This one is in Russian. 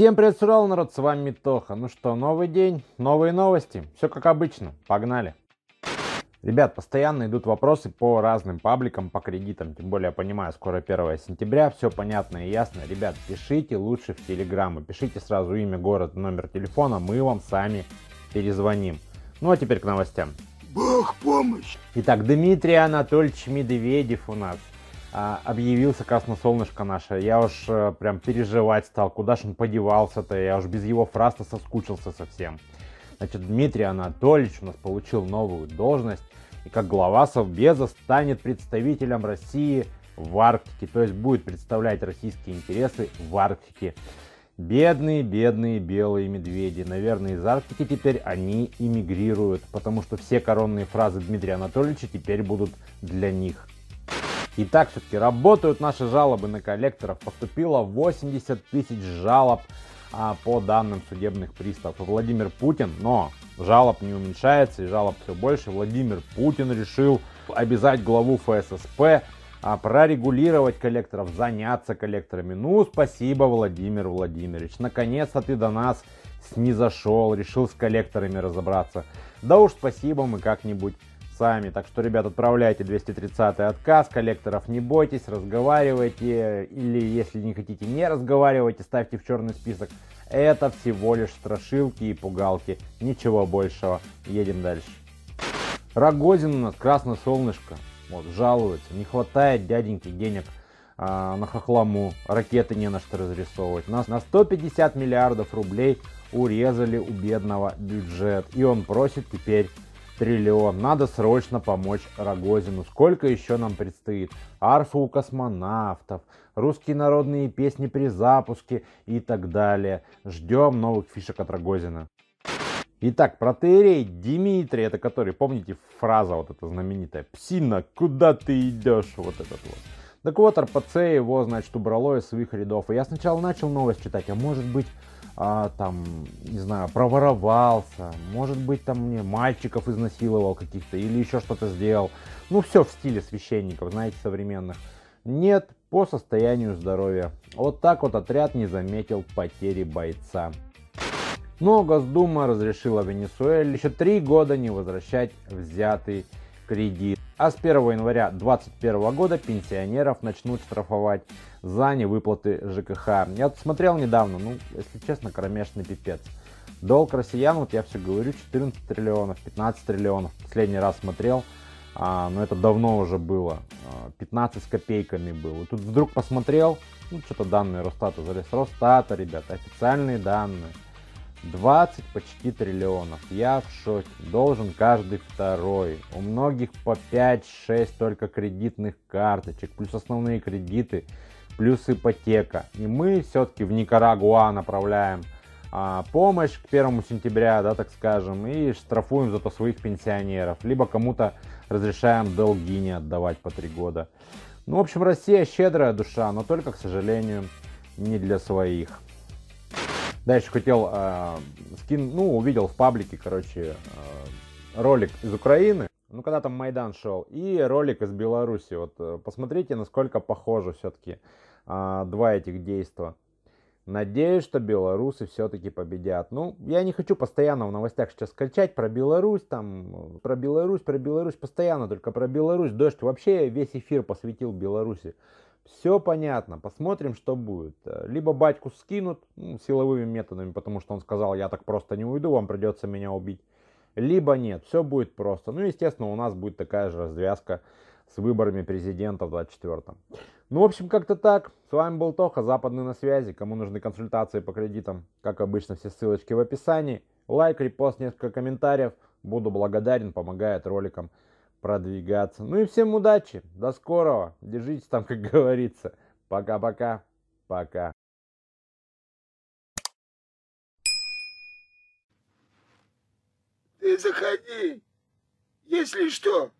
Всем привет, сурал народ, с вами Митоха. Ну что, новый день, новые новости, все как обычно, погнали. Ребят, постоянно идут вопросы по разным пабликам, по кредитам, тем более я понимаю, скоро 1 сентября, все понятно и ясно. Ребят, пишите лучше в Телеграм, пишите сразу имя, город, номер телефона, мы вам сами перезвоним. Ну а теперь к новостям. Бог помощь! Итак, Дмитрий Анатольевич Медведев у нас объявился красносолнышко наше. Я уж а, прям переживать стал, куда ж он подевался-то, я уж без его фраз-то соскучился совсем. Значит, Дмитрий Анатольевич у нас получил новую должность, и как глава Совбеза станет представителем России в Арктике, то есть будет представлять российские интересы в Арктике. Бедные, бедные белые медведи. Наверное, из Арктики теперь они эмигрируют, потому что все коронные фразы Дмитрия Анатольевича теперь будут для них. Итак, все-таки работают наши жалобы на коллекторов. Поступило 80 тысяч жалоб а, по данным судебных приставов. Владимир Путин, но жалоб не уменьшается и жалоб все больше. Владимир Путин решил обязать главу ФССП а, прорегулировать коллекторов, заняться коллекторами. Ну, спасибо, Владимир Владимирович. Наконец-то ты до нас снизошел, решил с коллекторами разобраться. Да уж спасибо, мы как-нибудь сами. Так что, ребят, отправляйте 230 отказ, коллекторов не бойтесь, разговаривайте. Или, если не хотите, не разговаривайте, ставьте в черный список. Это всего лишь страшилки и пугалки. Ничего большего. Едем дальше. Рогозин у нас, красное солнышко. Вот, жалуется. Не хватает дяденьки денег а, на хохламу. Ракеты не на что разрисовывать. Нас на 150 миллиардов рублей урезали у бедного бюджет. И он просит теперь триллион. Надо срочно помочь Рогозину. Сколько еще нам предстоит? Арфа у космонавтов, русские народные песни при запуске и так далее. Ждем новых фишек от Рогозина. Итак, протеерей Дмитрий, это который, помните, фраза вот эта знаменитая, «Псина, куда ты идешь?» Вот этот вот. Так вот, РПЦ его, значит, убрало из своих рядов. И я сначала начал новость читать, а может быть, а, там, не знаю, проворовался, может быть, там мне мальчиков изнасиловал каких-то или еще что-то сделал. Ну, все в стиле священников, знаете, современных. Нет, по состоянию здоровья. Вот так вот отряд не заметил потери бойца. Но Госдума разрешила Венесуэле еще три года не возвращать взятый кредит. А с 1 января 2021 года пенсионеров начнут штрафовать за невыплаты ЖКХ. Я тут смотрел недавно, ну, если честно, кромешный пипец. Долг россиян, вот я все говорю, 14 триллионов, 15 триллионов. Последний раз смотрел, а, но это давно уже было. 15 а, с копейками было. Тут вдруг посмотрел, ну, что-то данные Росстата залез. Росстата, ребята, официальные данные. 20 почти триллионов. Я в шоке. Должен каждый второй. У многих по 5-6 только кредитных карточек. Плюс основные кредиты. Плюс ипотека. И мы все-таки в Никарагуа направляем а, помощь к 1 сентября, да, так скажем, и штрафуем зато своих пенсионеров. Либо кому-то разрешаем долги не отдавать по 3 года. Ну, в общем, Россия щедрая душа, но только, к сожалению, не для своих. Дальше хотел э, скин, ну, увидел в паблике, короче, э, ролик из Украины, ну, когда там Майдан шел, и ролик из Беларуси. Вот э, посмотрите, насколько похожи все-таки э, два этих действия. Надеюсь, что белорусы все-таки победят. Ну, я не хочу постоянно в новостях сейчас кричать про Беларусь, там, про Беларусь, про Беларусь, постоянно только про Беларусь. Дождь вообще весь эфир посвятил Беларуси. Все понятно, посмотрим, что будет. Либо батьку скинут ну, силовыми методами, потому что он сказал, я так просто не уйду, вам придется меня убить. Либо нет, все будет просто. Ну, естественно, у нас будет такая же развязка с выборами президента в 24-м. Ну, в общем, как-то так. С вами был Тоха, Западный на связи. Кому нужны консультации по кредитам, как обычно, все ссылочки в описании. Лайк, репост, несколько комментариев. Буду благодарен, помогает роликам продвигаться. Ну и всем удачи, до скорого, держитесь там, как говорится. Пока-пока, пока. Ты заходи, если что.